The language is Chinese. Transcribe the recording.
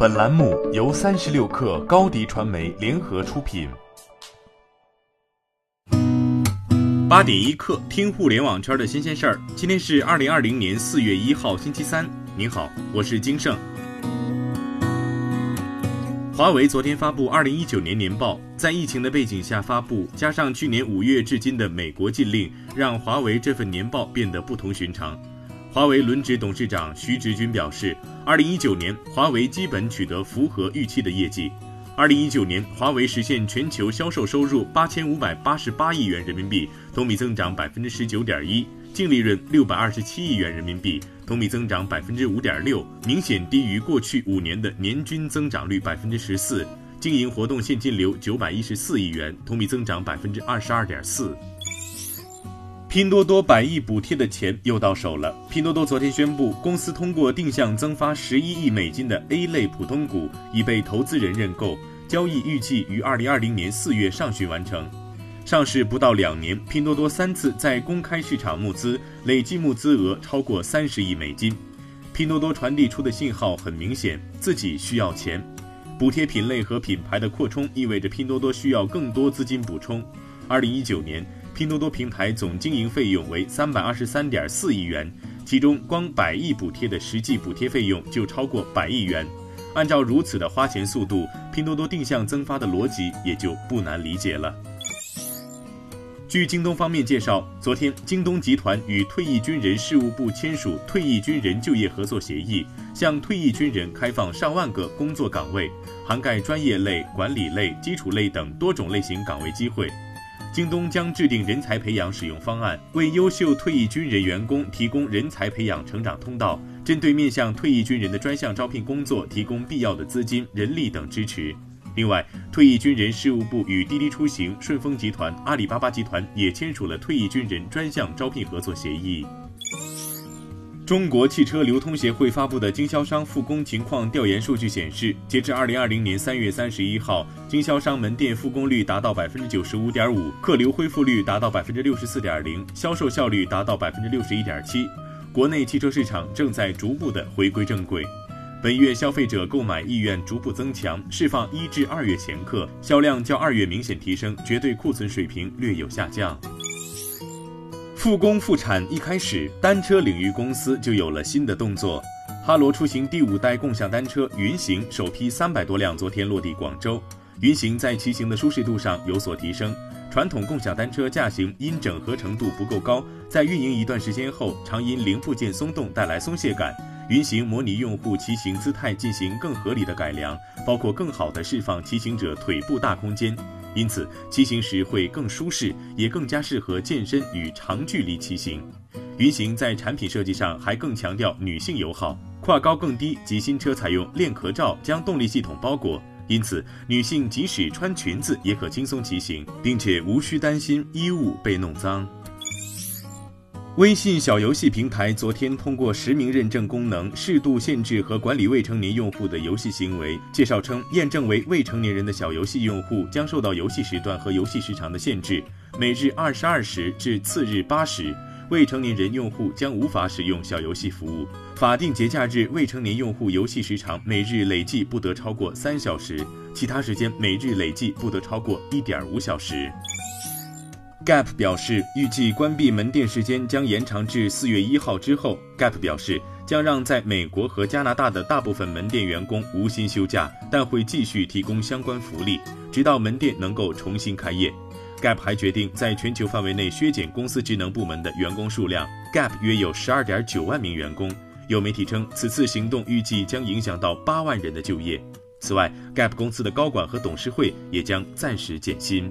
本栏目由三十六氪高低传媒联合出品。八点一刻，听互联网圈的新鲜事儿。今天是二零二零年四月一号，星期三。您好，我是金盛。华为昨天发布二零一九年年报，在疫情的背景下发布，加上去年五月至今的美国禁令，让华为这份年报变得不同寻常。华为轮值董事长徐直军表示，二零一九年华为基本取得符合预期的业绩。二零一九年，华为实现全球销售收入八千五百八十八亿元人民币，同比增长百分之十九点一，净利润六百二十七亿元人民币，同比增长百分之五点六，明显低于过去五年的年均增长率百分之十四。经营活动现金流九百一十四亿元，同比增长百分之二十二点四。拼多多百亿补贴的钱又到手了。拼多多昨天宣布，公司通过定向增发十一亿美金的 A 类普通股，已被投资人认购，交易预计于二零二零年四月上旬完成。上市不到两年，拼多多三次在公开市场募资，累计募资额超过三十亿美金。拼多多传递出的信号很明显，自己需要钱。补贴品类和品牌的扩充意味着拼多多需要更多资金补充。二零一九年。拼多多平台总经营费用为三百二十三点四亿元，其中光百亿补贴的实际补贴费用就超过百亿元。按照如此的花钱速度，拼多多定向增发的逻辑也就不难理解了。据京东方面介绍，昨天京东集团与退役军人事务部签署退役军人就业合作协议，向退役军人开放上万个工作岗位，涵盖专业类、管理类、基础类等多种类型岗位机会。京东将制定人才培养使用方案，为优秀退役军人员工提供人才培养成长通道，针对面向退役军人的专项招聘工作提供必要的资金、人力等支持。另外，退役军人事务部与滴滴出行、顺丰集团、阿里巴巴集团也签署了退役军人专项招聘合作协议。中国汽车流通协会发布的经销商复工情况调研数据显示，截至二零二零年三月三十一号，经销商门店复工率达到百分之九十五点五，客流恢复率达到百分之六十四点零，销售效率达到百分之六十一点七。国内汽车市场正在逐步的回归正轨。本月消费者购买意愿逐步增强，释放一至二月前客，销量较二月明显提升，绝对库存水平略有下降。复工复产一开始，单车领域公司就有了新的动作。哈罗出行第五代共享单车云行首批三百多辆昨天落地广州。云行在骑行的舒适度上有所提升，传统共享单车驾行因整合程度不够高，在运营一段时间后，常因零部件松动带来松懈感。云行模拟用户骑行姿态进行更合理的改良，包括更好的释放骑行者腿部大空间。因此，骑行时会更舒适，也更加适合健身与长距离骑行。云行在产品设计上还更强调女性友好，跨高更低及新车采用链壳罩将动力系统包裹，因此女性即使穿裙子也可轻松骑行，并且无需担心衣物被弄脏。微信小游戏平台昨天通过实名认证功能，适度限制和管理未成年用户的游戏行为。介绍称，验证为未成年人的小游戏用户将受到游戏时段和游戏时长的限制，每日二十二时至次日八时。未成年人用户将无法使用小游戏服务。法定节假日，未成年用户游戏时长每日累计不得超过三小时，其他时间每日累计不得超过一点五小时。Gap 表示，预计关闭门店时间将延长至四月一号之后。Gap 表示，将让在美国和加拿大的大部分门店员工无薪休假，但会继续提供相关福利，直到门店能够重新开业。Gap 还决定在全球范围内削减公司职能部门的员工数量。Gap 约有十二点九万名员工。有媒体称，此次行动预计将影响到八万人的就业。此外，Gap 公司的高管和董事会也将暂时减薪。